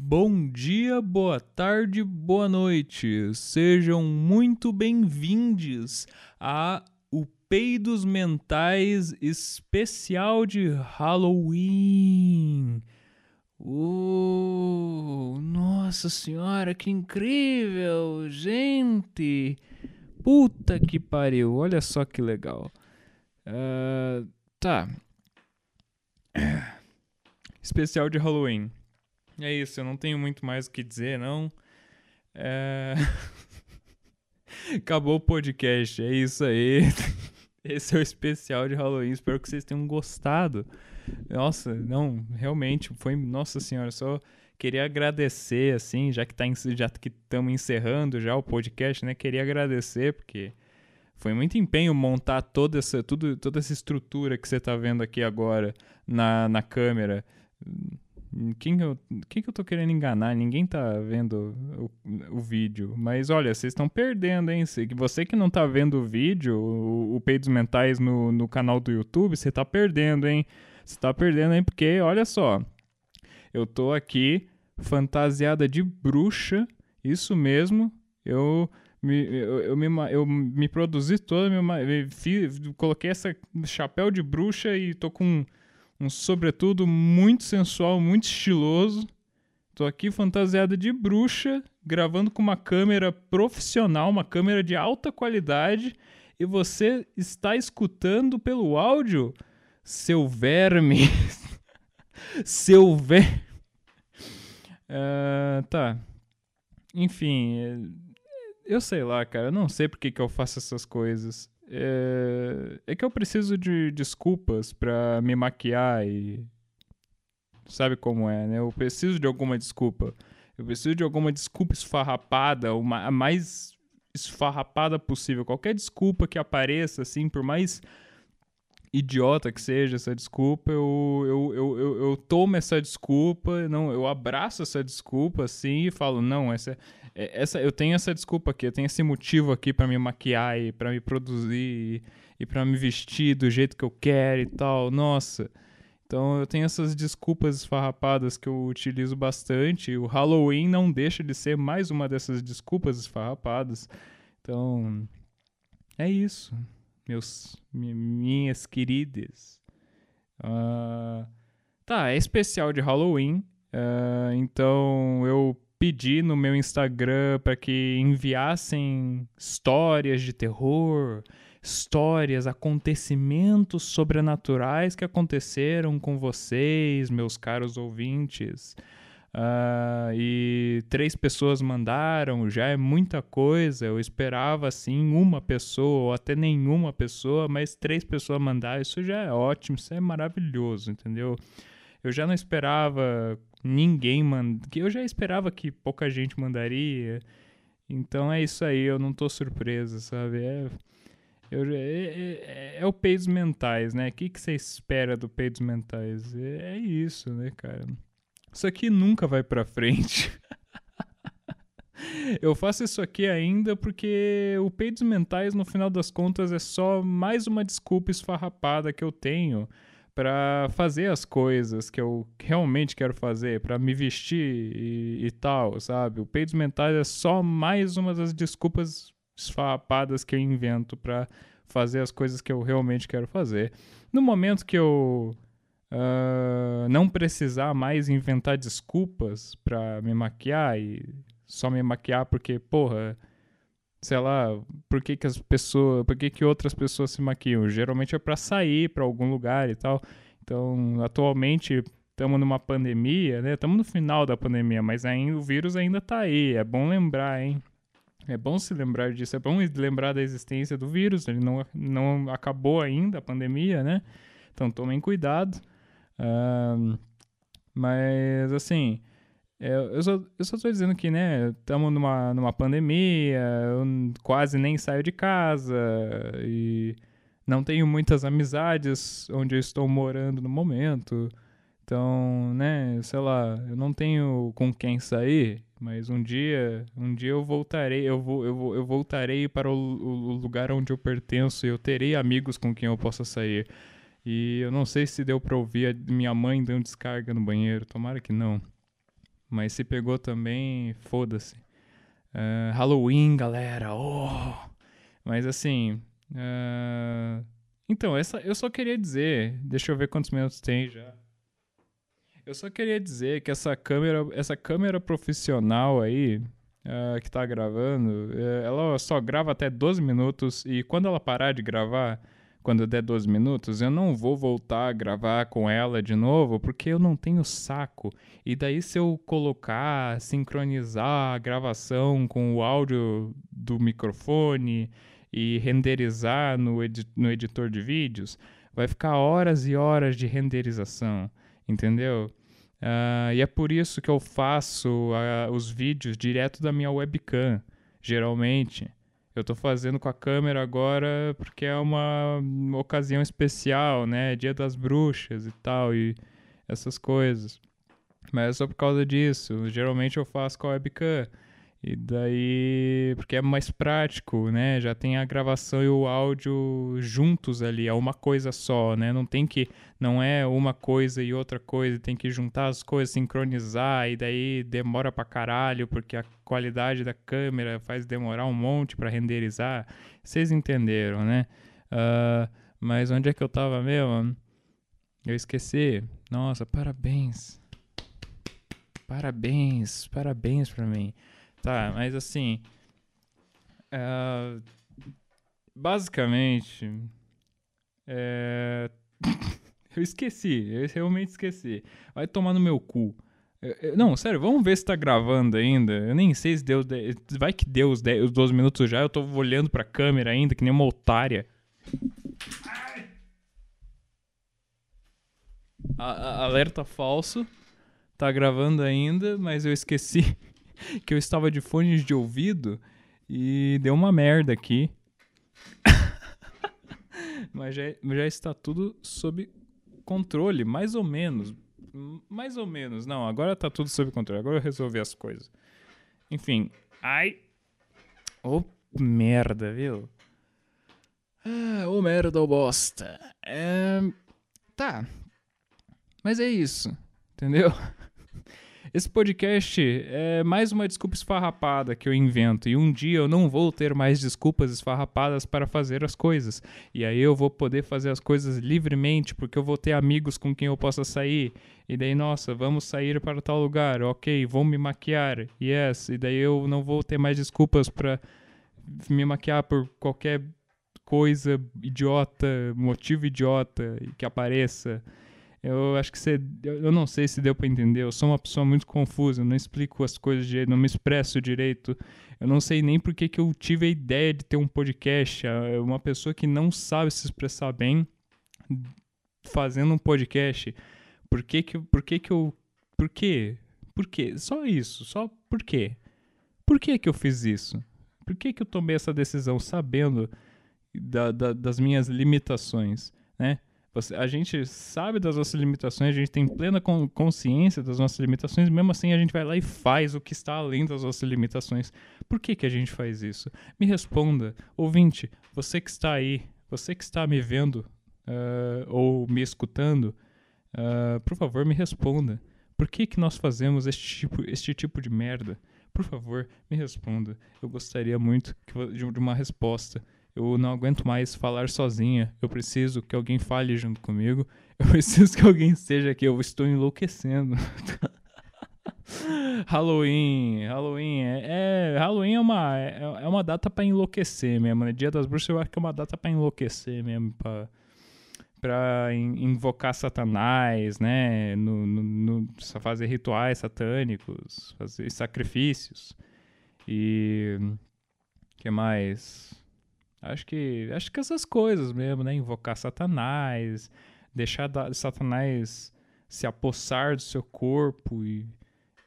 Bom dia, boa tarde, boa noite. Sejam muito bem-vindos a o Peidos Mentais especial de Halloween. Uh, nossa senhora, que incrível, gente! Puta que pariu, olha só que legal. Uh, tá. Especial de Halloween. É isso, eu não tenho muito mais o que dizer, não. É... Acabou o podcast, é isso aí. Esse é o especial de Halloween. Espero que vocês tenham gostado. Nossa, não, realmente foi, nossa senhora, só queria agradecer assim, já que tá que estamos encerrando já o podcast, né? Queria agradecer porque foi muito empenho montar toda essa tudo, toda essa estrutura que você tá vendo aqui agora na, na câmera. Quem eu, quem que eu tô querendo enganar? Ninguém tá vendo o, o vídeo. Mas olha, vocês estão perdendo, hein? Você que não tá vendo o vídeo, o, o Peidos Mentais no, no canal do YouTube, você tá perdendo, hein? Você tá perdendo, hein? Porque, olha só. Eu tô aqui fantasiada de bruxa. Isso mesmo. Eu me, eu, eu, me, eu me produzi toda, me, me, fiz, coloquei essa chapéu de bruxa e tô com um sobretudo muito sensual, muito estiloso. Tô aqui fantasiada de bruxa, gravando com uma câmera profissional, uma câmera de alta qualidade, e você está escutando pelo áudio, seu verme. seu verme. Uh, tá. Enfim, eu sei lá, cara. Eu não sei por que, que eu faço essas coisas. É, é que eu preciso de desculpas para me maquiar e. Sabe como é, né? Eu preciso de alguma desculpa. Eu preciso de alguma desculpa esfarrapada, uma, a mais esfarrapada possível. Qualquer desculpa que apareça, assim, por mais idiota que seja essa desculpa, eu, eu, eu, eu, eu tomo essa desculpa, não, eu abraço essa desculpa, assim, e falo, não, essa é essa, eu tenho essa desculpa aqui, eu tenho esse motivo aqui para me maquiar e para me produzir e, e para me vestir do jeito que eu quero e tal. Nossa. Então eu tenho essas desculpas esfarrapadas que eu utilizo bastante. O Halloween não deixa de ser mais uma dessas desculpas esfarrapadas. Então é isso, meus minhas queridas. Uh, tá, é especial de Halloween. Uh, então eu pedi no meu Instagram para que enviassem histórias de terror, histórias, acontecimentos sobrenaturais que aconteceram com vocês, meus caros ouvintes. Uh, e três pessoas mandaram, já é muita coisa. Eu esperava assim uma pessoa ou até nenhuma pessoa, mas três pessoas mandaram, isso já é ótimo, isso é maravilhoso, entendeu? Eu já não esperava ninguém manda. Que eu já esperava que pouca gente mandaria. Então é isso aí, eu não tô surpreso, sabe? É, eu, é, é, é o peidos mentais, né? O que, que você espera do peidos mentais? É, é isso, né, cara? Isso aqui nunca vai pra frente. eu faço isso aqui ainda porque o peidos mentais, no final das contas, é só mais uma desculpa esfarrapada que eu tenho para fazer as coisas que eu realmente quero fazer, para me vestir e, e, tal, sabe? O peidos mentais é só mais uma das desculpas esfarrapadas que eu invento para fazer as coisas que eu realmente quero fazer. No momento que eu uh, não precisar mais inventar desculpas para me maquiar e só me maquiar porque, porra, sei lá, por que, que as pessoas, por que, que outras pessoas se maquiam? Geralmente é para sair para algum lugar e tal. Então, atualmente estamos numa pandemia, né? Estamos no final da pandemia, mas ainda o vírus ainda está aí. É bom lembrar, hein? É bom se lembrar disso, é bom lembrar da existência do vírus, ele não, não acabou ainda a pandemia, né? Então tomem cuidado. Uh, mas, assim, é, eu, só, eu só tô dizendo que, né, estamos numa, numa pandemia, eu quase nem saio de casa e não tenho muitas amizades onde eu estou morando no momento. Então, né, sei lá, eu não tenho com quem sair, mas um dia, um dia eu voltarei, eu vou, eu, vou, eu voltarei para o, o lugar onde eu pertenço e eu terei amigos com quem eu possa sair. E eu não sei se deu para ouvir a minha mãe dando descarga no banheiro, tomara que não. Mas se pegou também, foda-se. Uh, Halloween, galera. Oh! Mas assim. Uh, então, essa, eu só queria dizer. Deixa eu ver quantos minutos tem já. Eu só queria dizer que essa câmera, essa câmera profissional aí, uh, que tá gravando, uh, ela só grava até 12 minutos e quando ela parar de gravar, quando der 12 minutos, eu não vou voltar a gravar com ela de novo, porque eu não tenho saco. E daí, se eu colocar, sincronizar a gravação com o áudio do microfone e renderizar no, edi no editor de vídeos, vai ficar horas e horas de renderização, entendeu? Uh, e é por isso que eu faço uh, os vídeos direto da minha webcam, geralmente. Eu estou fazendo com a câmera agora porque é uma, ocasião especial, né? Dia das bruxas e tal, e essas coisas. Mas é só por causa disso. Geralmente eu faço com a webcam. E daí, porque é mais prático, né? Já tem a gravação e o áudio juntos ali, é uma coisa só, né? Não tem que, não é uma coisa e outra coisa, tem que juntar as coisas, sincronizar e daí demora pra caralho, porque a qualidade da câmera faz demorar um monte para renderizar. Vocês entenderam, né? Uh, mas onde é que eu tava mesmo? Eu esqueci. Nossa, parabéns. Parabéns, parabéns pra mim. Tá, mas assim. Uh, basicamente. É, eu esqueci, eu realmente esqueci. Vai tomar no meu cu. não, sério, vamos ver se tá gravando ainda. Eu nem sei se deu. Vai que deu os, 10, os 12 minutos já. Eu tô olhando pra câmera ainda, que nem uma otária. A, a, alerta falso. Tá gravando ainda, mas eu esqueci que eu estava de fones de ouvido e deu uma merda aqui. Mas já, já está tudo sob controle, mais ou menos. Mais ou menos. Não, agora tá tudo sob controle. Agora eu resolvi as coisas. Enfim. Ai. Ô, oh, merda, viu? Ah, ô oh, merda, ô oh, bosta. É... Tá. Mas é isso. Entendeu? Esse podcast é mais uma desculpa esfarrapada que eu invento. E um dia eu não vou ter mais desculpas esfarrapadas para fazer as coisas. E aí eu vou poder fazer as coisas livremente, porque eu vou ter amigos com quem eu possa sair. E daí, nossa, vamos sair para tal lugar. Ok, vou me maquiar. Yes. E daí eu não vou ter mais desculpas para me maquiar por qualquer coisa idiota, motivo idiota que apareça. Eu acho que você. Eu não sei se deu para entender. Eu sou uma pessoa muito confusa. Eu não explico as coisas direito, não me expresso direito. Eu não sei nem por que, eu tive a ideia de ter um podcast. É uma pessoa que não sabe se expressar bem fazendo um podcast. Por que que, por que, que eu. Por quê? Por quê? Só isso. Só por quê? Por que que eu fiz isso? Por que que eu tomei essa decisão sabendo da, da, das minhas limitações, né? A gente sabe das nossas limitações, a gente tem plena consciência das nossas limitações, mesmo assim a gente vai lá e faz o que está além das nossas limitações. Por que, que a gente faz isso? Me responda, ouvinte, você que está aí, você que está me vendo uh, ou me escutando, uh, por favor, me responda. Por que, que nós fazemos este tipo, este tipo de merda? Por favor, me responda. Eu gostaria muito de uma resposta. Eu não aguento mais falar sozinha. Eu preciso que alguém fale junto comigo. Eu preciso que alguém esteja aqui. Eu estou enlouquecendo. Halloween, Halloween é, é, Halloween é uma é, é uma data para enlouquecer mesmo. Né? Dia das Bruxas eu acho que é uma data para enlouquecer mesmo, para para invocar Satanás, né? No, no, no, fazer rituais satânicos, fazer sacrifícios e que mais? Acho que acho que essas coisas mesmo, né? Invocar Satanás, deixar Satanás se apossar do seu corpo e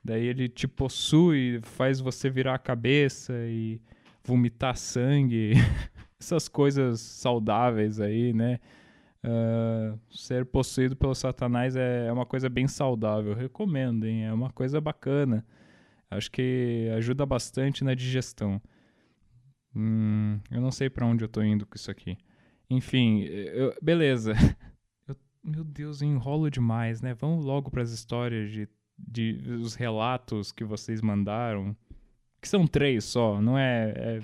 daí ele te possui, faz você virar a cabeça e vomitar sangue, essas coisas saudáveis aí, né? Uh, ser possuído pelo Satanás é, é uma coisa bem saudável, recomendo, hein? É uma coisa bacana. Acho que ajuda bastante na digestão. Hum, eu não sei para onde eu tô indo com isso aqui. Enfim, eu, beleza. Eu, meu Deus, eu enrolo demais, né? Vamos logo para as histórias de, de os relatos que vocês mandaram, que são três só, não é, é,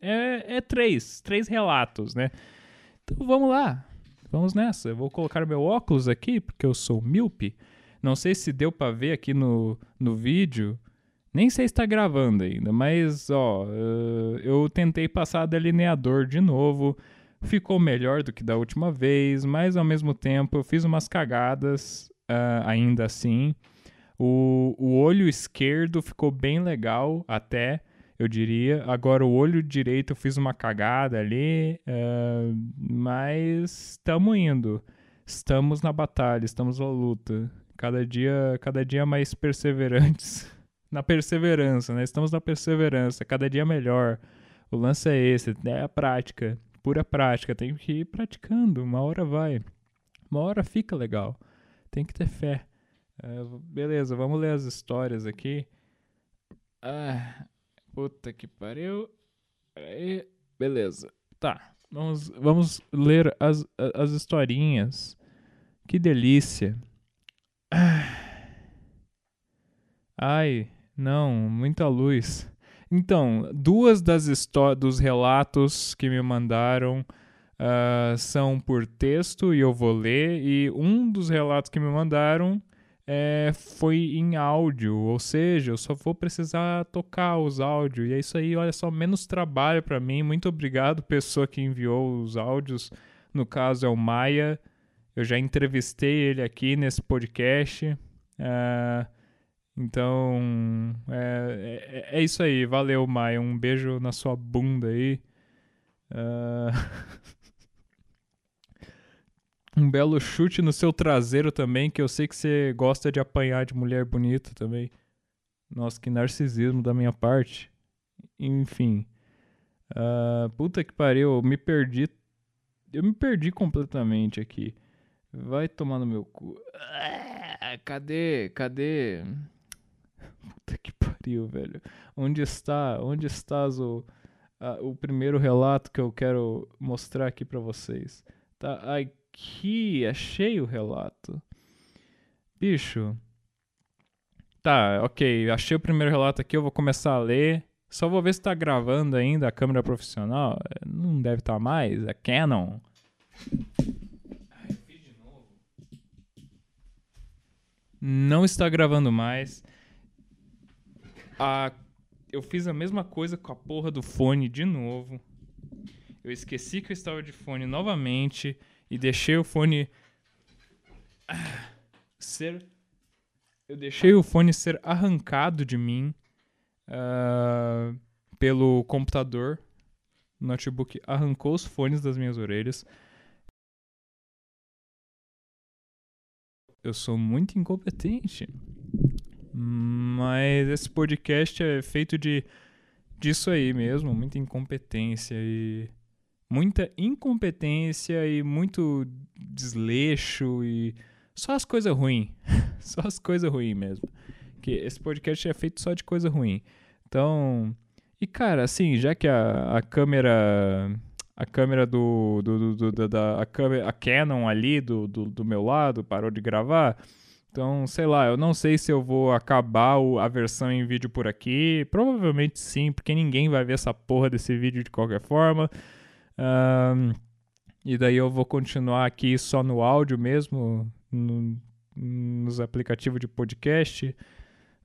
é, é três, três relatos, né? Então vamos lá, vamos nessa. Eu vou colocar meu óculos aqui, porque eu sou míope. Não sei se deu para ver aqui no, no vídeo. Nem sei se está gravando ainda, mas ó, eh, eu tentei passar delineador de novo. Ficou melhor do que da última vez, mas ao mesmo tempo eu fiz umas cagadas uh, ainda assim. O, o olho esquerdo ficou bem legal até, eu diria. Agora o olho direito eu fiz uma cagada ali, uh, mas estamos indo. Estamos na batalha, estamos na luta. Cada dia, cada dia mais perseverantes. na perseverança, né? Estamos na perseverança, cada dia melhor. O lance é esse, é a prática, pura prática. Tem que ir praticando, uma hora vai. Uma hora fica legal. Tem que ter fé. Uh, beleza, vamos ler as histórias aqui. Ah, puta que pariu. Aí, beleza. Tá, vamos, vamos ler as, as historinhas. Que delícia. Ai, não, muita luz. Então, duas das dos relatos que me mandaram uh, são por texto e eu vou ler, e um dos relatos que me mandaram é, foi em áudio, ou seja, eu só vou precisar tocar os áudios. E é isso aí, olha só, menos trabalho para mim. Muito obrigado, pessoa que enviou os áudios. No caso é o Maia. Eu já entrevistei ele aqui nesse podcast. Uh, então, é, é, é, isso aí. Valeu, Maia. Um beijo na sua bunda aí. Uh... um belo chute no seu traseiro também, que eu sei que você gosta de apanhar de mulher bonita também. Nossa, que narcisismo da minha parte. Enfim. Uh, puta que pariu, eu me perdi. Eu me perdi completamente aqui. Vai tomar no meu cu. Ah, cadê? Cadê? Que pariu, velho. Onde está? Onde estás o, o primeiro relato que eu quero mostrar aqui para vocês? Tá, aqui, achei o relato. Bicho. Tá, ok, achei o primeiro relato aqui, eu vou começar a ler. Só vou ver se tá gravando ainda a câmera profissional. Não deve estar tá mais, é Canon. Não está gravando mais. Ah, eu fiz a mesma coisa com a porra do fone de novo. Eu esqueci que eu estava de fone novamente e deixei o fone ser. Eu deixei o fone ser arrancado de mim uh, pelo computador. O notebook arrancou os fones das minhas orelhas. Eu sou muito incompetente. Mas esse podcast é feito de disso aí mesmo, muita incompetência e muita incompetência e muito desleixo e só as coisas ruins. só as coisas ruins mesmo. Que esse podcast é feito só de coisa ruim. Então, e cara, assim, já que a, a câmera a câmera do, do, do, do da a, câmera, a Canon ali do, do, do meu lado parou de gravar, então, sei lá, eu não sei se eu vou acabar a versão em vídeo por aqui. Provavelmente sim, porque ninguém vai ver essa porra desse vídeo de qualquer forma. Um, e daí eu vou continuar aqui só no áudio mesmo, no, nos aplicativos de podcast.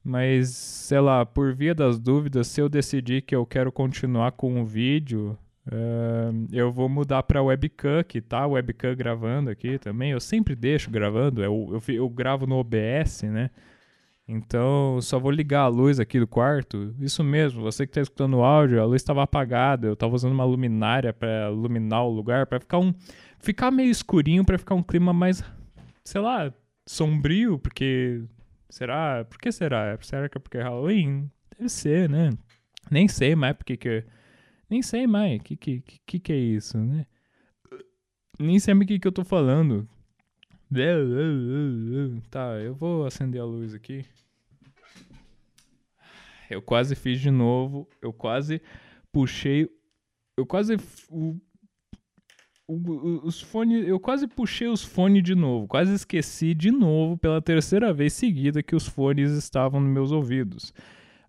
Mas, sei lá, por via das dúvidas, se eu decidir que eu quero continuar com o vídeo, eu vou mudar para webcam, que tá webcam gravando aqui também. Eu sempre deixo gravando, eu, eu, eu gravo no OBS, né? Então, só vou ligar a luz aqui do quarto. Isso mesmo, você que está escutando o áudio, a luz estava apagada. Eu estava usando uma luminária para iluminar o lugar, para ficar um ficar meio escurinho, para ficar um clima mais, sei lá, sombrio, porque será? Por que será? Será que é porque é Halloween? Deve ser, né? Nem sei mais porque que nem sei mais que que que, que é isso, né? Nem sei o que que eu tô falando. Tá, eu vou acender a luz aqui. Eu quase fiz de novo. Eu quase puxei. Eu quase. os fones, eu quase puxei os fones de novo, quase esqueci de novo pela terceira vez seguida que os fones estavam nos meus ouvidos.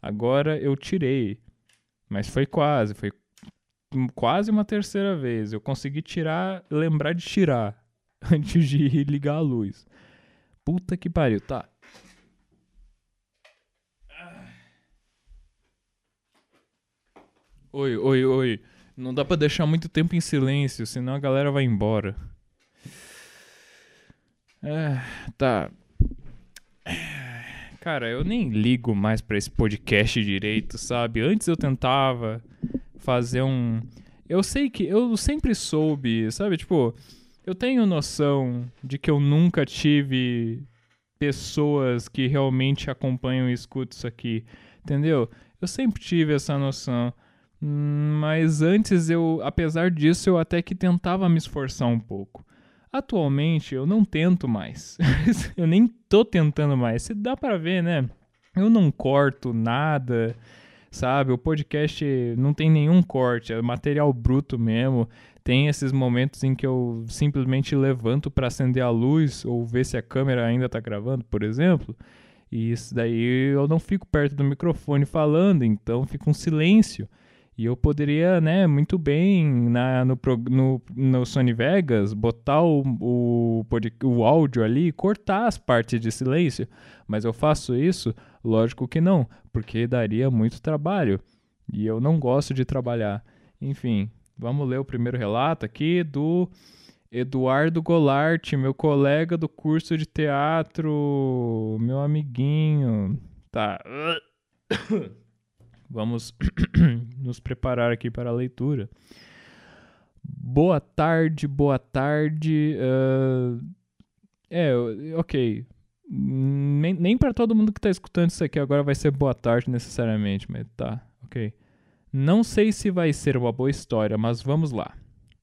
Agora eu tirei, mas foi quase, foi quase uma terceira vez. Eu consegui tirar, lembrar de tirar antes de ligar a luz. Puta que pariu, tá. Oi, oi, oi. Não dá pra deixar muito tempo em silêncio, senão a galera vai embora. É, tá. Cara, eu nem ligo mais para esse podcast direito, sabe? Antes eu tentava fazer um. Eu sei que. Eu sempre soube, sabe? Tipo, eu tenho noção de que eu nunca tive pessoas que realmente acompanham e escutam isso aqui, entendeu? Eu sempre tive essa noção. Mas antes eu, apesar disso, eu até que tentava me esforçar um pouco. Atualmente eu não tento mais. eu nem tô tentando mais. Se dá para ver, né? Eu não corto nada, sabe? O podcast não tem nenhum corte, é material bruto mesmo. Tem esses momentos em que eu simplesmente levanto para acender a luz ou ver se a câmera ainda tá gravando, por exemplo. E isso daí eu não fico perto do microfone falando, então fica um silêncio. E eu poderia, né, muito bem na, no, no, no Sony Vegas botar o, o, o áudio ali e cortar as partes de silêncio. Mas eu faço isso? Lógico que não, porque daria muito trabalho. E eu não gosto de trabalhar. Enfim, vamos ler o primeiro relato aqui do Eduardo Golart, meu colega do curso de teatro, meu amiguinho. Tá. Vamos nos preparar aqui para a leitura. Boa tarde, boa tarde. Uh, é, ok. Nem, nem para todo mundo que está escutando isso aqui agora vai ser boa tarde necessariamente, mas tá, ok. Não sei se vai ser uma boa história, mas vamos lá.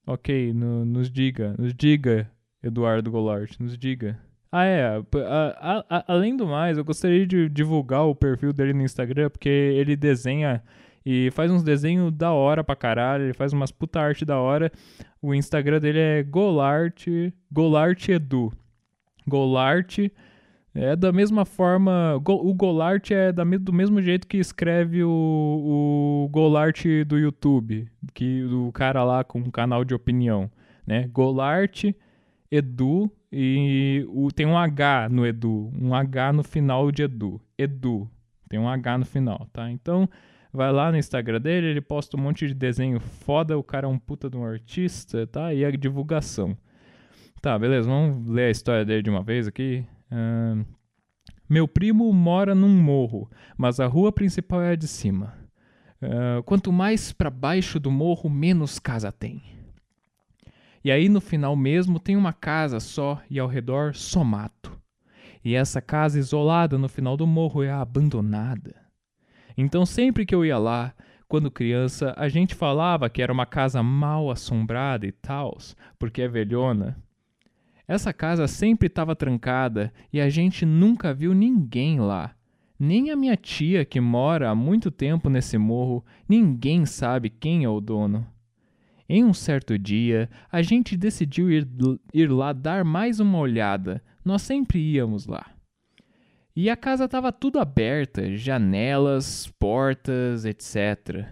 Ok, no, nos diga, nos diga, Eduardo Goulart, nos diga. Ah, é. A, a, a, além do mais, eu gostaria de divulgar o perfil dele no Instagram, porque ele desenha e faz uns desenhos da hora pra caralho. Ele faz umas puta arte da hora. O Instagram dele é Golart, Golart Edu. Golart é da mesma forma. O Golart é do mesmo jeito que escreve o, o Golart do YouTube, que do cara lá com um canal de opinião, né? Golart Edu e o, tem um H no Edu, um H no final de Edu. Edu, tem um H no final, tá? Então, vai lá no Instagram dele, ele posta um monte de desenho foda, o cara é um puta de um artista, tá? E a divulgação. Tá, beleza, vamos ler a história dele de uma vez aqui. Meu primo mora num morro, mas a rua principal é a de cima. Uh, quanto mais para baixo do morro, menos casa tem. E aí no final mesmo tem uma casa só e ao redor só mato. E essa casa isolada no final do morro é abandonada. Então sempre que eu ia lá, quando criança, a gente falava que era uma casa mal assombrada e tals, porque é velhona. Essa casa sempre estava trancada e a gente nunca viu ninguém lá. Nem a minha tia, que mora há muito tempo nesse morro, ninguém sabe quem é o dono. Em um certo dia, a gente decidiu ir, ir lá dar mais uma olhada. Nós sempre íamos lá. E a casa estava tudo aberta, janelas, portas, etc.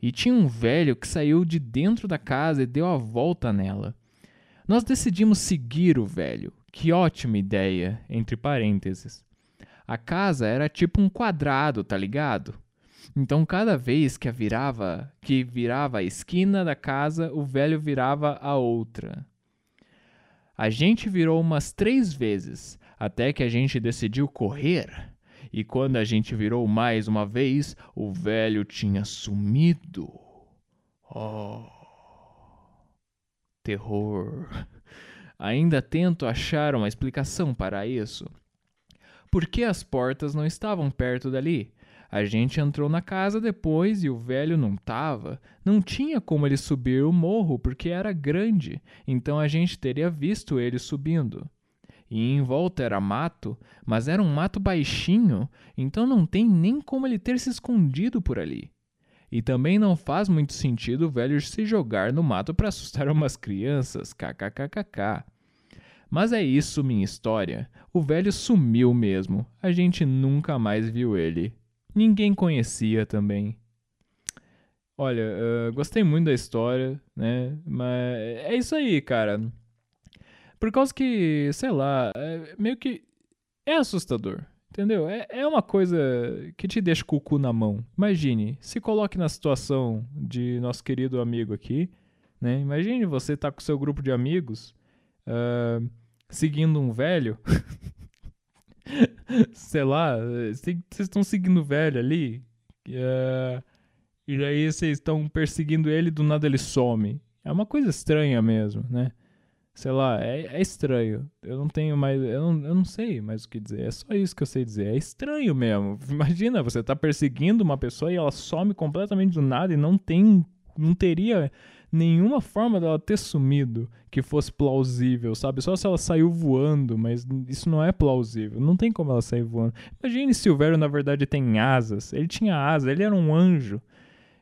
E tinha um velho que saiu de dentro da casa e deu a volta nela. Nós decidimos seguir o velho. Que ótima ideia, entre parênteses. A casa era tipo um quadrado, tá ligado? Então, cada vez que virava, que virava a esquina da casa, o velho virava a outra. A gente virou umas três vezes, até que a gente decidiu correr. E quando a gente virou mais uma vez, o velho tinha sumido. Oh, terror. Ainda tento achar uma explicação para isso. Por que as portas não estavam perto dali? A gente entrou na casa depois e o velho não tava. Não tinha como ele subir o morro porque era grande, então a gente teria visto ele subindo. E em volta era mato, mas era um mato baixinho, então não tem nem como ele ter se escondido por ali. E também não faz muito sentido o velho se jogar no mato para assustar umas crianças, kkkk. Mas é isso minha história. O velho sumiu mesmo. A gente nunca mais viu ele. Ninguém conhecia também. Olha, uh, gostei muito da história, né? Mas é isso aí, cara. Por causa que, sei lá, é meio que é assustador. Entendeu? É, é uma coisa que te deixa com o cu na mão. Imagine, se coloque na situação de nosso querido amigo aqui, né? Imagine você tá com seu grupo de amigos uh, seguindo um velho. Sei lá, vocês estão seguindo o velho ali. Uh, e aí vocês estão perseguindo ele do nada ele some. É uma coisa estranha mesmo, né? Sei lá, é, é, estranho. Eu não tenho mais. Eu não, eu não sei mais o que dizer. É só isso que eu sei dizer. É estranho mesmo. Imagina, você tá perseguindo uma pessoa e ela some completamente do nada e não tem. Não teria nenhuma forma dela ter sumido que fosse plausível, sabe? Só se ela saiu voando, mas isso não é plausível. Não tem como ela sair voando. Imagine se o velho, na verdade, tem asas. Ele tinha asas, ele era um anjo.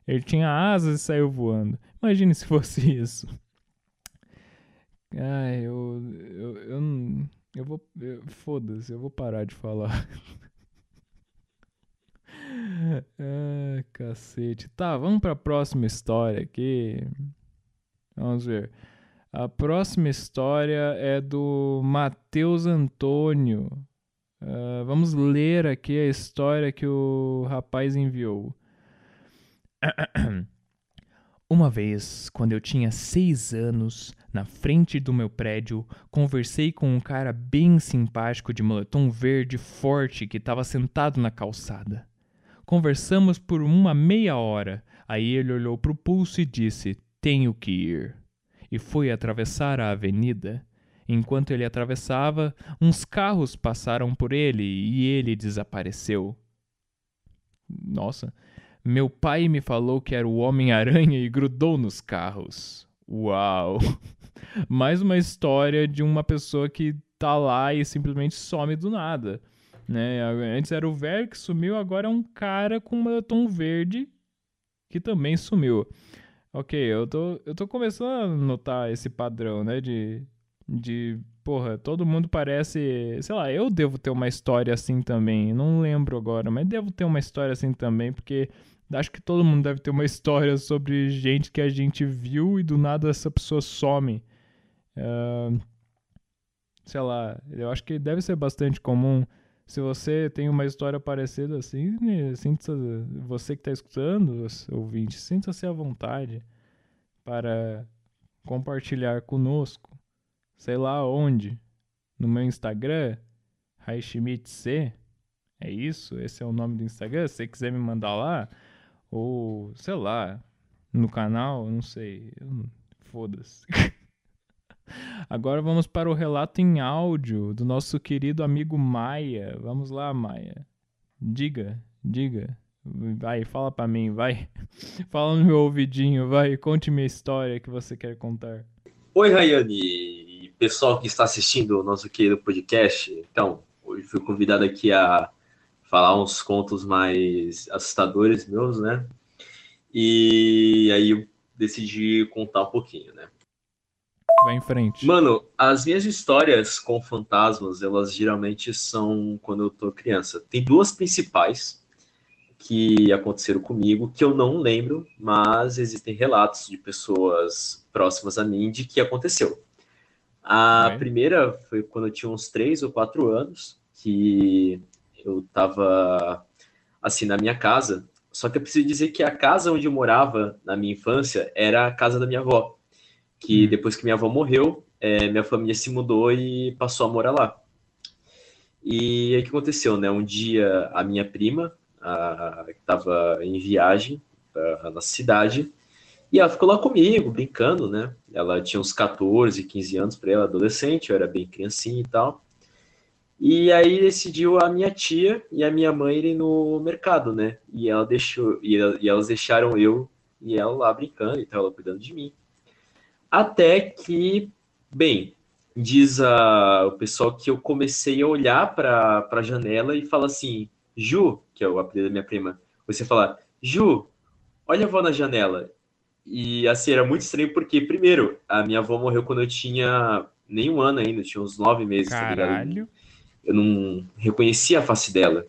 Ele tinha asas e saiu voando. Imagine se fosse isso. Ai, eu. Eu, eu, eu vou. Foda-se, eu vou parar de falar. ah, cacete. Tá, vamos pra próxima história aqui. Vamos ver. A próxima história é do Matheus Antônio. Uh, vamos ler aqui a história que o rapaz enviou. Uma vez, quando eu tinha seis anos, na frente do meu prédio, conversei com um cara bem simpático de moletom verde forte que estava sentado na calçada. Conversamos por uma meia hora. Aí ele olhou para o pulso e disse: Tenho que ir. E foi atravessar a avenida. Enquanto ele atravessava, uns carros passaram por ele e ele desapareceu. Nossa, meu pai me falou que era o Homem-Aranha e grudou nos carros. Uau! Mais uma história de uma pessoa que tá lá e simplesmente some do nada. Né? Antes era o velho que sumiu, agora é um cara com um batom verde que também sumiu. Ok, eu tô, eu tô começando a notar esse padrão, né? De, de, porra, todo mundo parece. Sei lá, eu devo ter uma história assim também. Não lembro agora, mas devo ter uma história assim também, porque Acho que todo mundo deve ter uma história sobre gente que a gente viu e do nada essa pessoa some. Uh, sei lá, eu acho que deve ser bastante comum. Se você tem uma história parecida assim, sinta você que está escutando, ouvinte, sinta-se à vontade para compartilhar conosco. Sei lá onde. No meu Instagram, RaiSchmidtC. É isso? Esse é o nome do Instagram. Se você quiser me mandar lá, ou, sei lá, no canal, não sei. Foda-se. Agora vamos para o relato em áudio do nosso querido amigo Maia. Vamos lá, Maia. Diga, diga. Vai, fala para mim, vai. Fala no meu ouvidinho, vai. Conte minha história que você quer contar. Oi, Rayane pessoal que está assistindo o nosso querido podcast. Então, hoje fui convidado aqui a falar uns contos mais assustadores meus, né? E aí eu decidi contar um pouquinho, né? Vai em frente. Mano, as minhas histórias com fantasmas, elas geralmente são quando eu tô criança. Tem duas principais que aconteceram comigo, que eu não lembro, mas existem relatos de pessoas próximas a mim de que aconteceu. A primeira foi quando eu tinha uns três ou quatro anos, que eu estava assim na minha casa. Só que eu preciso dizer que a casa onde eu morava na minha infância era a casa da minha avó. Que hum. depois que minha avó morreu, é, minha família se mudou e passou a morar lá. E aí o que aconteceu, né? Um dia a minha prima, a, que estava em viagem pra, na cidade, e ela ficou lá comigo, brincando, né? Ela tinha uns 14, 15 anos para ela, adolescente, eu era bem criancinha e tal. E aí decidiu a minha tia e a minha mãe irem no mercado, né? E ela deixou e, e elas deixaram eu e ela lá brincando e tal, ela cuidando de mim. Até que, bem, diz a, o pessoal que eu comecei a olhar para a janela e fala assim: Ju, que é o apelido da minha prima, você fala: Ju, olha a avó na janela. E assim, era muito estranho porque, primeiro, a minha avó morreu quando eu tinha nem um ano ainda, tinha uns nove meses, Caralho. tá ligado? Eu não reconhecia a face dela.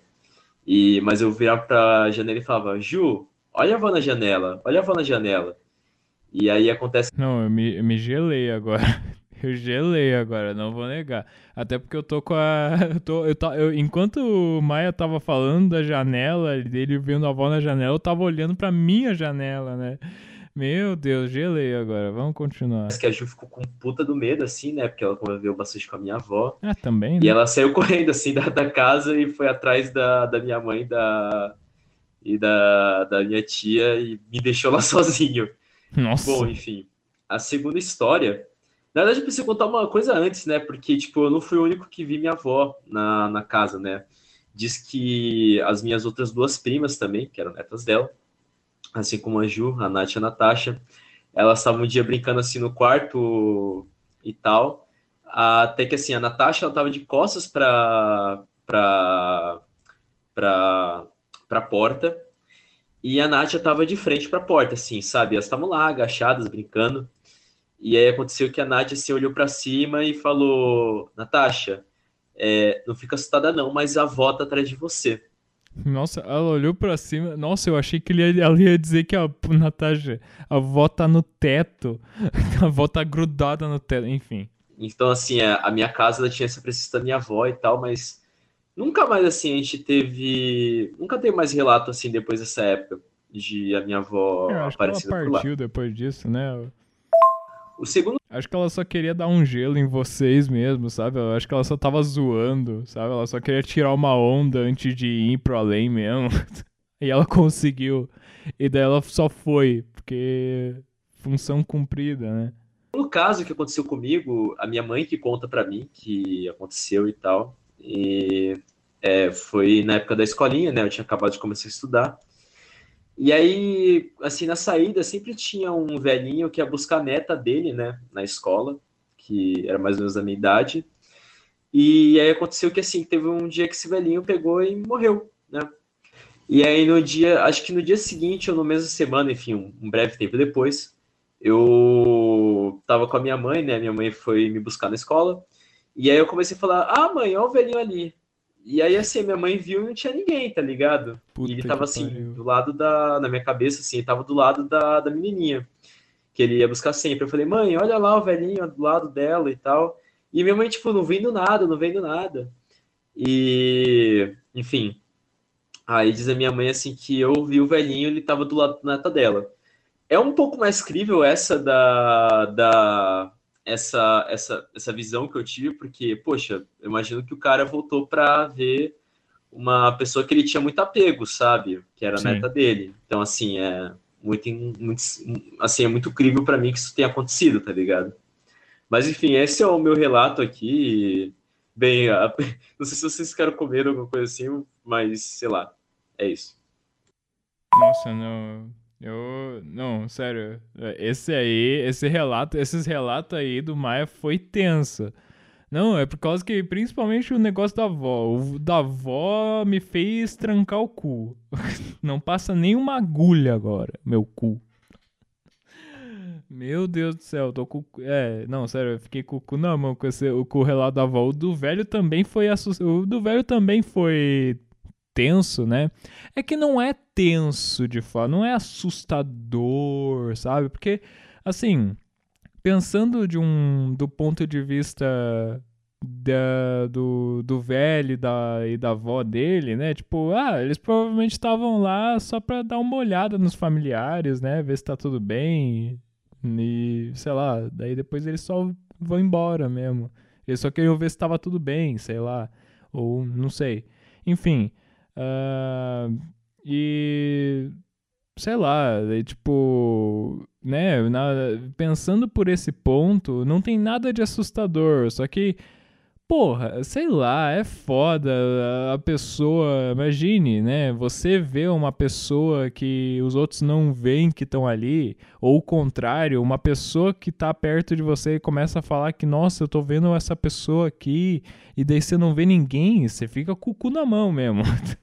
E, mas eu virava pra janela e falava, Ju, olha a avó na janela, olha a avó na janela. E aí acontece. Não, eu me, eu me gelei agora. Eu gelei agora, não vou negar. Até porque eu tô com a. Eu tô, eu, tá- eu, enquanto o Maia tava falando da janela, dele vendo a avó na janela, eu tava olhando pra minha janela, né? Meu Deus, gelei agora. Vamos continuar. que a Ju ficou com puta do medo, assim, né? Porque ela conviveu bastante com a minha avó. Ah, também, E né? ela saiu correndo, assim, da, da casa e foi atrás da, da minha mãe da, e da, da minha tia e me deixou lá sozinho. Nossa. Bom, enfim. A segunda história. Na verdade, eu preciso contar uma coisa antes, né? Porque, tipo, eu não fui o único que vi minha avó na, na casa, né? Diz que as minhas outras duas primas também, que eram netas dela, assim como a Ju, a Nath e a Natasha, elas estavam um dia brincando assim no quarto e tal. Até que assim, a Natasha ela de costas para para para porta e a Nath tava de frente para a porta, assim, sabe? Elas estavam lá agachadas brincando. E aí aconteceu que a Nath assim, olhou para cima e falou: Natasha, é, não fica assustada não, mas a avó tá atrás de você. Nossa, ela olhou pra cima. Nossa, eu achei que ele ela ia dizer que a Natasha, a avó tá no teto. A avó tá grudada no teto. Enfim. Então, assim, a, minha casa ela tinha essa presença da minha avó e tal, mas nunca mais assim a gente teve. Nunca teve mais relato assim depois dessa época de a minha avó Eu acho que ela aparecendo por lá. partiu depois disso, né? O segundo Acho que ela só queria dar um gelo em vocês mesmo, sabe? Eu acho que ela só tava zoando, sabe? Ela só queria tirar uma onda antes de ir pro além mesmo. e ela conseguiu. E daí ela só foi, porque função cumprida, né? No caso que aconteceu comigo, a minha mãe que conta pra mim que aconteceu e tal, e é, foi na época da escolinha, né? Eu tinha acabado de começar a estudar. E aí, assim, na saída sempre tinha um velhinho que ia buscar a neta dele, né, na escola, que era mais ou menos da minha idade. E aí aconteceu que, assim, teve um dia que esse velhinho pegou e morreu, né? E aí no dia, acho que no dia seguinte ou no mesmo semana, enfim, um, breve tempo depois, eu tava com a minha mãe, né? Minha mãe foi me buscar na escola. E aí eu comecei a falar: "Ah, mãe, olha o velhinho ali". E aí assim, minha mãe viu e não tinha ninguém, tá ligado? Puta e ele tava assim, pariu. do lado da, na minha cabeça assim, ele tava do lado da, da menininha, que ele ia buscar sempre. Eu falei: "Mãe, olha lá o velhinho do lado dela e tal". E minha mãe tipo, não vendo nada, não vendo nada. E, enfim, Aí diz a minha mãe assim que eu vi o velhinho, ele tava do lado da neta dela. É um pouco mais crível essa da, da essa, essa, essa visão que eu tive, porque, poxa, eu imagino que o cara voltou para ver uma pessoa que ele tinha muito apego, sabe? Que era a Sim. neta dele. Então, assim, é muito, muito assim, é muito crível para mim que isso tenha acontecido, tá ligado? Mas, enfim, esse é o meu relato aqui. Bem, não sei se vocês querem comer alguma coisa assim, mas sei lá, é isso. Nossa, não. Eu. Não, sério. Esse aí, esse relato, esses relatos aí do Maia foi tenso. Não, é por causa que, principalmente o negócio da avó. O da avó me fez trancar o cu. Não passa nem uma agulha agora, meu cu. Meu Deus do céu, tô com. É, não, sério, eu fiquei com o cu na mão com, esse, com o relato da avó. O do velho também foi assustador. O do velho também foi tenso, né? É que não é tenso de fato, não é assustador, sabe? Porque, assim, pensando de um do ponto de vista da, do, do velho e da, e da avó dele, né? Tipo, ah, eles provavelmente estavam lá só pra dar uma olhada nos familiares, né? Ver se tá tudo bem. E, sei lá, daí depois eles só vão embora mesmo. Eles só queriam ver se tava tudo bem, sei lá. Ou não sei. Enfim. Ah, e. Sei lá, é tipo. Né, na- pensando por esse ponto, não tem nada de assustador. Só que. Porra, sei lá, é foda a pessoa. Imagine, né? Você vê uma pessoa que os outros não veem que estão ali, ou o contrário, uma pessoa que tá perto de você e começa a falar que, nossa, eu tô vendo essa pessoa aqui, e daí você não vê ninguém, você fica com o cu na mão mesmo.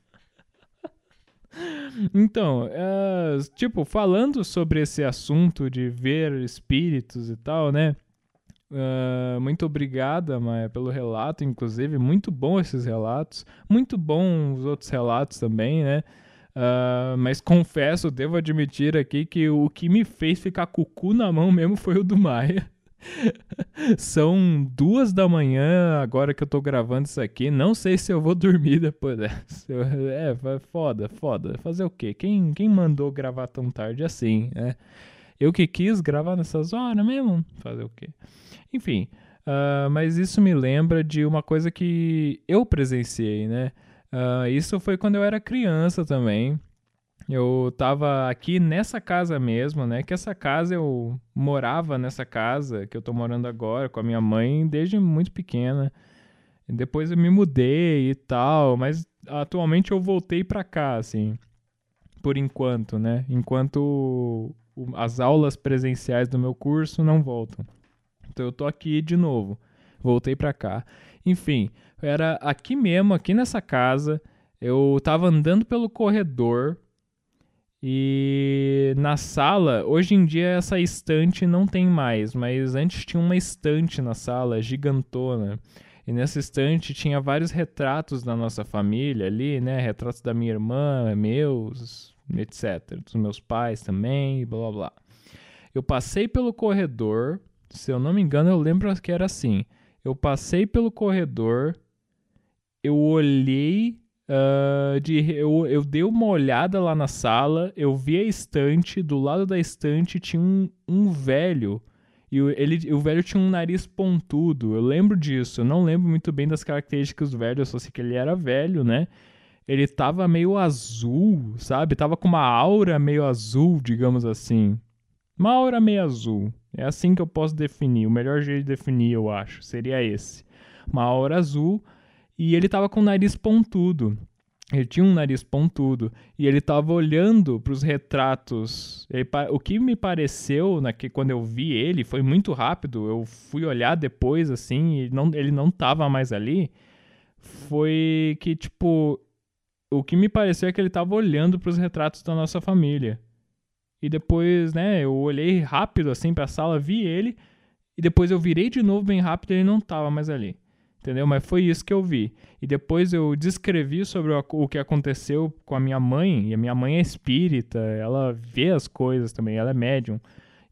Então, uh, tipo, falando sobre esse assunto de ver espíritos e tal, né? Uh, muito obrigada, Maia, pelo relato, inclusive. Muito bom esses relatos. Muito bom os outros relatos também, né? Uh, mas confesso, devo admitir aqui que o que me fez ficar com o cu na mão mesmo foi o do Maia. São duas da manhã agora que eu tô gravando isso aqui. Não sei se eu vou dormir depois dessa. É, foda, foda. Fazer o quê? Quem, quem mandou gravar tão tarde assim, né? Eu que quis gravar nessas horas mesmo? Fazer o quê? Enfim, uh, mas isso me lembra de uma coisa que eu presenciei, né? Uh, isso foi quando eu era criança também. Eu tava aqui nessa casa mesmo, né? Que essa casa eu morava nessa casa que eu tô morando agora com a minha mãe desde muito pequena. Depois eu me mudei e tal, mas atualmente eu voltei para cá, assim, por enquanto, né? Enquanto as aulas presenciais do meu curso não voltam. Então eu tô aqui de novo. Voltei para cá. Enfim, era aqui mesmo, aqui nessa casa. Eu tava andando pelo corredor e na sala, hoje em dia essa estante não tem mais, mas antes tinha uma estante na sala gigantona. E nessa estante tinha vários retratos da nossa família ali, né? Retratos da minha irmã, meus, etc. Dos meus pais também, blá blá. Eu passei pelo corredor, se eu não me engano, eu lembro que era assim. Eu passei pelo corredor, eu olhei Uh, de, eu, eu dei uma olhada lá na sala, eu vi a estante, do lado da estante tinha um, um velho. E ele, o velho tinha um nariz pontudo, eu lembro disso. Eu não lembro muito bem das características do velho, eu só sei que ele era velho, né? Ele tava meio azul, sabe? Tava com uma aura meio azul, digamos assim. Uma aura meio azul. É assim que eu posso definir. O melhor jeito de definir, eu acho, seria esse. Uma aura azul e ele tava com o nariz pontudo. Ele tinha um nariz pontudo e ele tava olhando para os retratos. Ele, o que me pareceu na que quando eu vi ele foi muito rápido. Eu fui olhar depois assim e não, ele não tava mais ali. Foi que tipo o que me pareceu é que ele tava olhando para os retratos da nossa família. E depois, né, eu olhei rápido assim para a sala, vi ele e depois eu virei de novo bem rápido e ele não tava mais ali entendeu? Mas foi isso que eu vi. E depois eu descrevi sobre o que aconteceu com a minha mãe, e a minha mãe é espírita, ela vê as coisas também, ela é médium.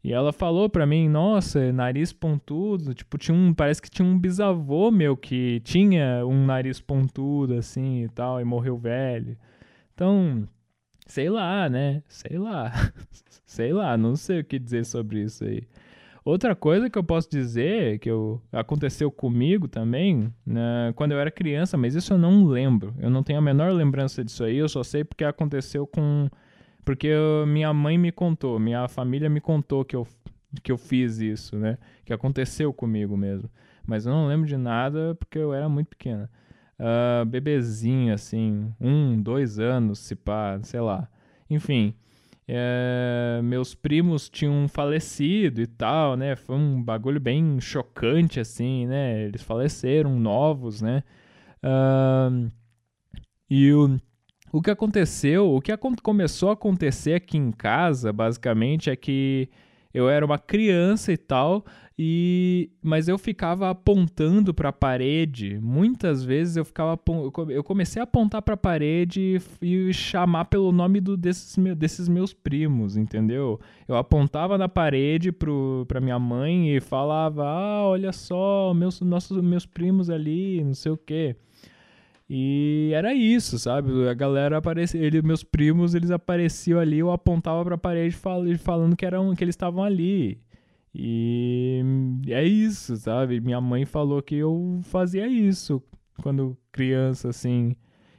E ela falou pra mim, nossa, nariz pontudo, tipo, tinha um, parece que tinha um bisavô meu que tinha um nariz pontudo assim e tal, e morreu velho. Então, sei lá, né? Sei lá. sei lá, não sei o que dizer sobre isso aí. Outra coisa que eu posso dizer, que eu, aconteceu comigo também, né, quando eu era criança, mas isso eu não lembro. Eu não tenho a menor lembrança disso aí, eu só sei porque aconteceu com. Porque eu, minha mãe me contou, minha família me contou que eu, que eu fiz isso, né? Que aconteceu comigo mesmo. Mas eu não lembro de nada porque eu era muito pequena. Uh, bebezinho, assim, um, dois anos, se pá, sei lá. Enfim. É, meus primos tinham falecido e tal, né? Foi um bagulho bem chocante, assim, né? Eles faleceram novos, né? Uh, e o, o que aconteceu, o que começou a acontecer aqui em casa, basicamente, é que eu era uma criança e tal, e mas eu ficava apontando para a parede. Muitas vezes eu ficava eu comecei a apontar para a parede e, chamar pelo nome do, desses, desses meus primos, entendeu? Eu apontava na parede para minha mãe e falava: "Ah, olha só, meus nossos meus primos ali, não sei o quê". E era isso, sabe? A galera aparecia, ele, meus primos, eles apareciam ali, eu apontava para a parede falando que eram que eles estavam ali. E é isso, sabe? Minha mãe falou que eu fazia isso quando criança, assim.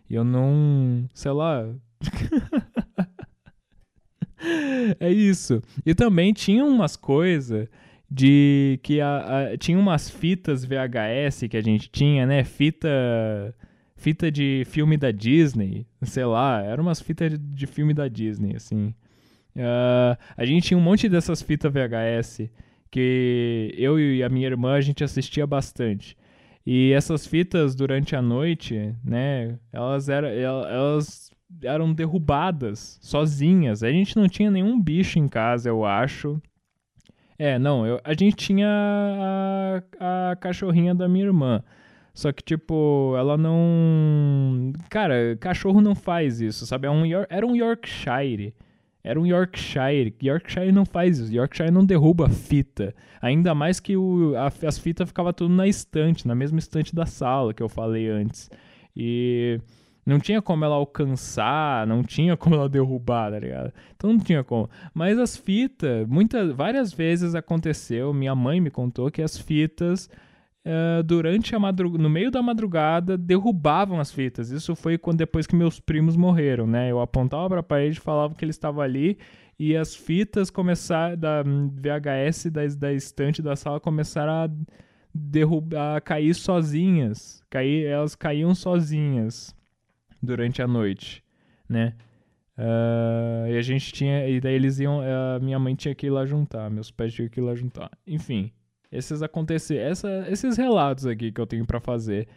E eu não. Sei lá. é isso. E também tinha umas coisas de que a, a, tinha umas fitas VHS que a gente tinha, né? Fita fita de filme da Disney, sei lá, eram umas fitas de, filme da Disney, assim. Uh, a gente tinha um monte dessas fitas VHS que eu e a minha irmã a gente assistia bastante. E essas fitas durante a noite, né, elas eram elas eram derrubadas sozinhas. A gente não tinha nenhum bicho em casa, eu acho. É, não, eu, a gente tinha a, a cachorrinha da minha irmã. Só que, tipo, ela não. Cara, cachorro não faz isso, sabe? É um, era um Yorkshire. Era um Yorkshire. Yorkshire não faz isso. Yorkshire não derruba fita. Ainda mais que o, a, as fitas ficavam tudo na estante, na mesma estante da sala que eu falei antes. E não tinha como ela alcançar, não tinha como ela derrubar, tá ligado? Então não tinha como. Mas as fitas, muitas, várias vezes aconteceu, minha mãe me contou que as fitas, uh, durante a madrugada, no meio da madrugada, derrubavam as fitas. Isso foi quando depois que meus primos morreram, né? Eu apontava pra parede, falava que ele estava ali e as fitas começaram, da VHS da, da estante da sala começaram a derrubar, a cair sozinhas. Cair, elas caíam sozinhas durante a noite, né? Uh, e a gente tinha. E daí eles iam. A minha mãe tinha que ir lá juntar, meus pais tinham que ir lá juntar. Enfim, esses acontecer, essa, esses relatos aqui que eu tenho para fazer.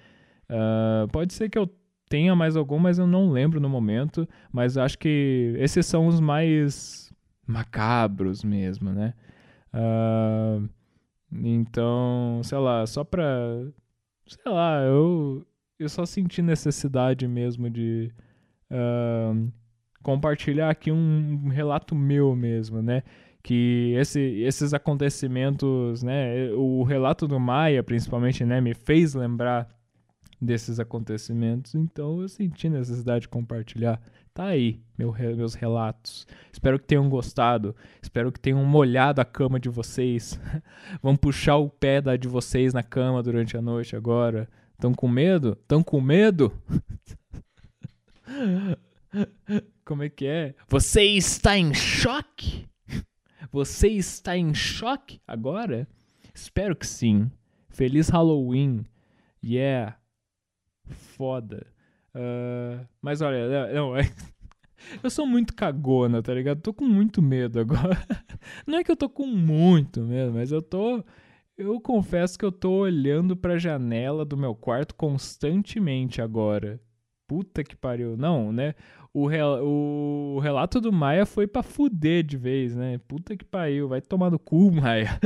Uh, pode ser que eu tenha mais algum, mas eu não lembro no momento. Mas acho que esses são os mais macabros mesmo, né? Uh, então, sei lá, só pra. Sei lá, eu eu só senti necessidade mesmo de uh, compartilhar aqui um relato meu mesmo, né? Que esse, esses acontecimentos, né? O relato do Maia, principalmente, né? Me fez lembrar desses acontecimentos, então eu senti necessidade de compartilhar. Tá aí, meu, meus relatos. Espero que tenham gostado. Espero que tenham molhado a cama de vocês. Vão puxar o pé da de vocês na cama durante a noite agora. Estão com medo? Estão com medo? Como é que é? Você está em choque? Você está em choque agora? Espero que sim. Feliz Halloween. Yeah. Foda. Uh, mas olha, não, é, eu sou muito cagona, tá ligado? Tô com muito medo agora. Não é que eu tô com muito medo, mas eu tô eu confesso que eu tô olhando pra janela do meu quarto constantemente agora. Puta que pariu. Não, né? O, o relato do Maia foi pra fuder de vez, né? Puta que pariu. Vai tomar no cu, Maia.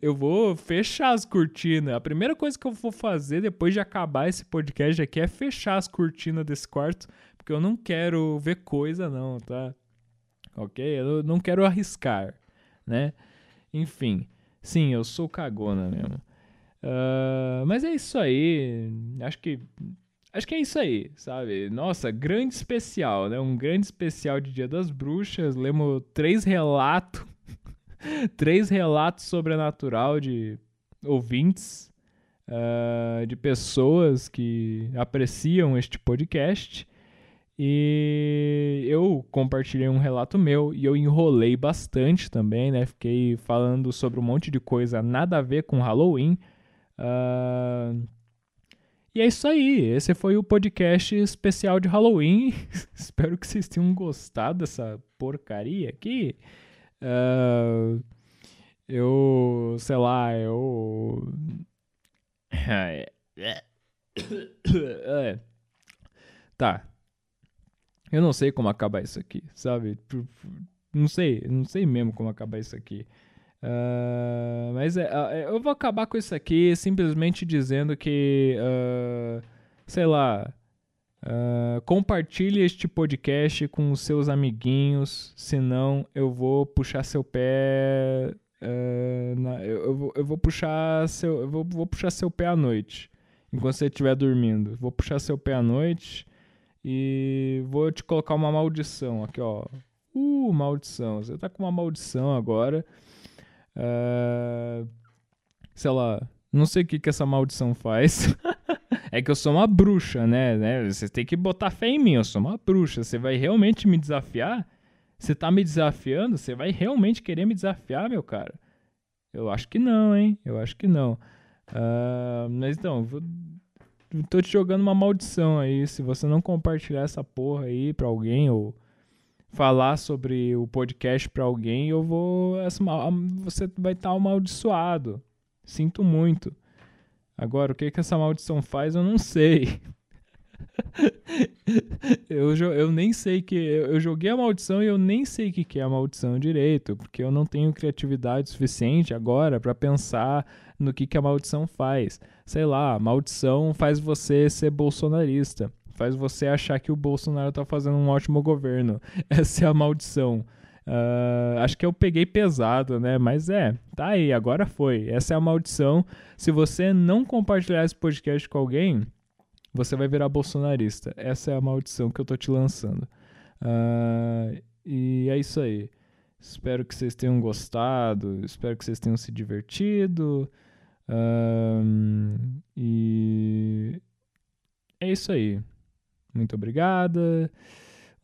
eu vou fechar as cortinas. A primeira coisa que eu vou fazer depois de acabar esse podcast aqui é fechar as cortinas desse quarto. Porque eu não quero ver coisa, não, tá? Ok? Eu não quero arriscar, né? Enfim. Sim, eu sou cagona mesmo. Uh, mas é isso aí. Acho que. Acho que é isso aí, sabe? Nossa, grande especial, né? Um grande especial de Dia das Bruxas. Lemos três relatos. três relatos sobrenatural de ouvintes. Uh, de pessoas que apreciam este podcast. E eu compartilhei um relato meu e eu enrolei bastante também, né? Fiquei falando sobre um monte de coisa nada a ver com Halloween. Uh... E é isso aí. Esse foi o podcast especial de Halloween. Espero que vocês tenham gostado dessa porcaria aqui. Uh... Eu, sei lá, eu. É. Tá, eu não sei como acabar isso aqui, sabe? Não sei, não sei mesmo como acabar isso aqui. Uh, mas é, uh, eu vou acabar com isso aqui simplesmente dizendo que, uh, sei lá, compartilhe este podcast com os seus amiguinhos, senão eu vou puxar seu pé. Na, eu, eu, vou, eu, vou, puxar seu, eu vou, vou puxar seu pé à noite, enquanto você estiver dormindo. Vou puxar seu pé à noite e vou te colocar uma maldição aqui, ó. Uh, maldição. Você tá com uma maldição agora. Uh, sei lá, não sei o que, que essa maldição faz. é que eu sou uma bruxa, né? né? Você tem que botar fé em mim, eu sou uma bruxa. Você vai realmente me desafiar? Você tá me desafiando? Você vai realmente querer me desafiar, meu cara? Eu acho que não, hein? Eu acho que não. Uh, mas então, vou tô te jogando uma maldição aí. Se você não compartilhar essa porra aí pra alguém ou falar sobre o podcast pra alguém, eu vou. Você vai estar tá amaldiçoado. Sinto muito. Agora, o que, que essa maldição faz, eu não sei. eu, eu nem sei que. Eu joguei a maldição e eu nem sei o que, que é a maldição direito, porque eu não tenho criatividade suficiente agora para pensar no que, que a maldição faz. Sei lá, a maldição faz você ser bolsonarista. Faz você achar que o Bolsonaro tá fazendo um ótimo governo. Essa é a maldição. Uh, acho que eu peguei pesado, né? Mas é, tá aí, agora foi. Essa é a maldição. Se você não compartilhar esse podcast com alguém, você vai virar bolsonarista. Essa é a maldição que eu tô te lançando. Uh, e é isso aí. Espero que vocês tenham gostado. Espero que vocês tenham se divertido. Uh, e é isso aí. Muito obrigada.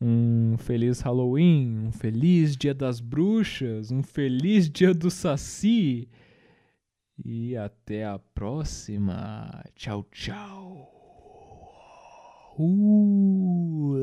Um feliz Halloween, um feliz Dia das Bruxas, um feliz Dia do Saci. E até a próxima. Tchau, tchau. Uh,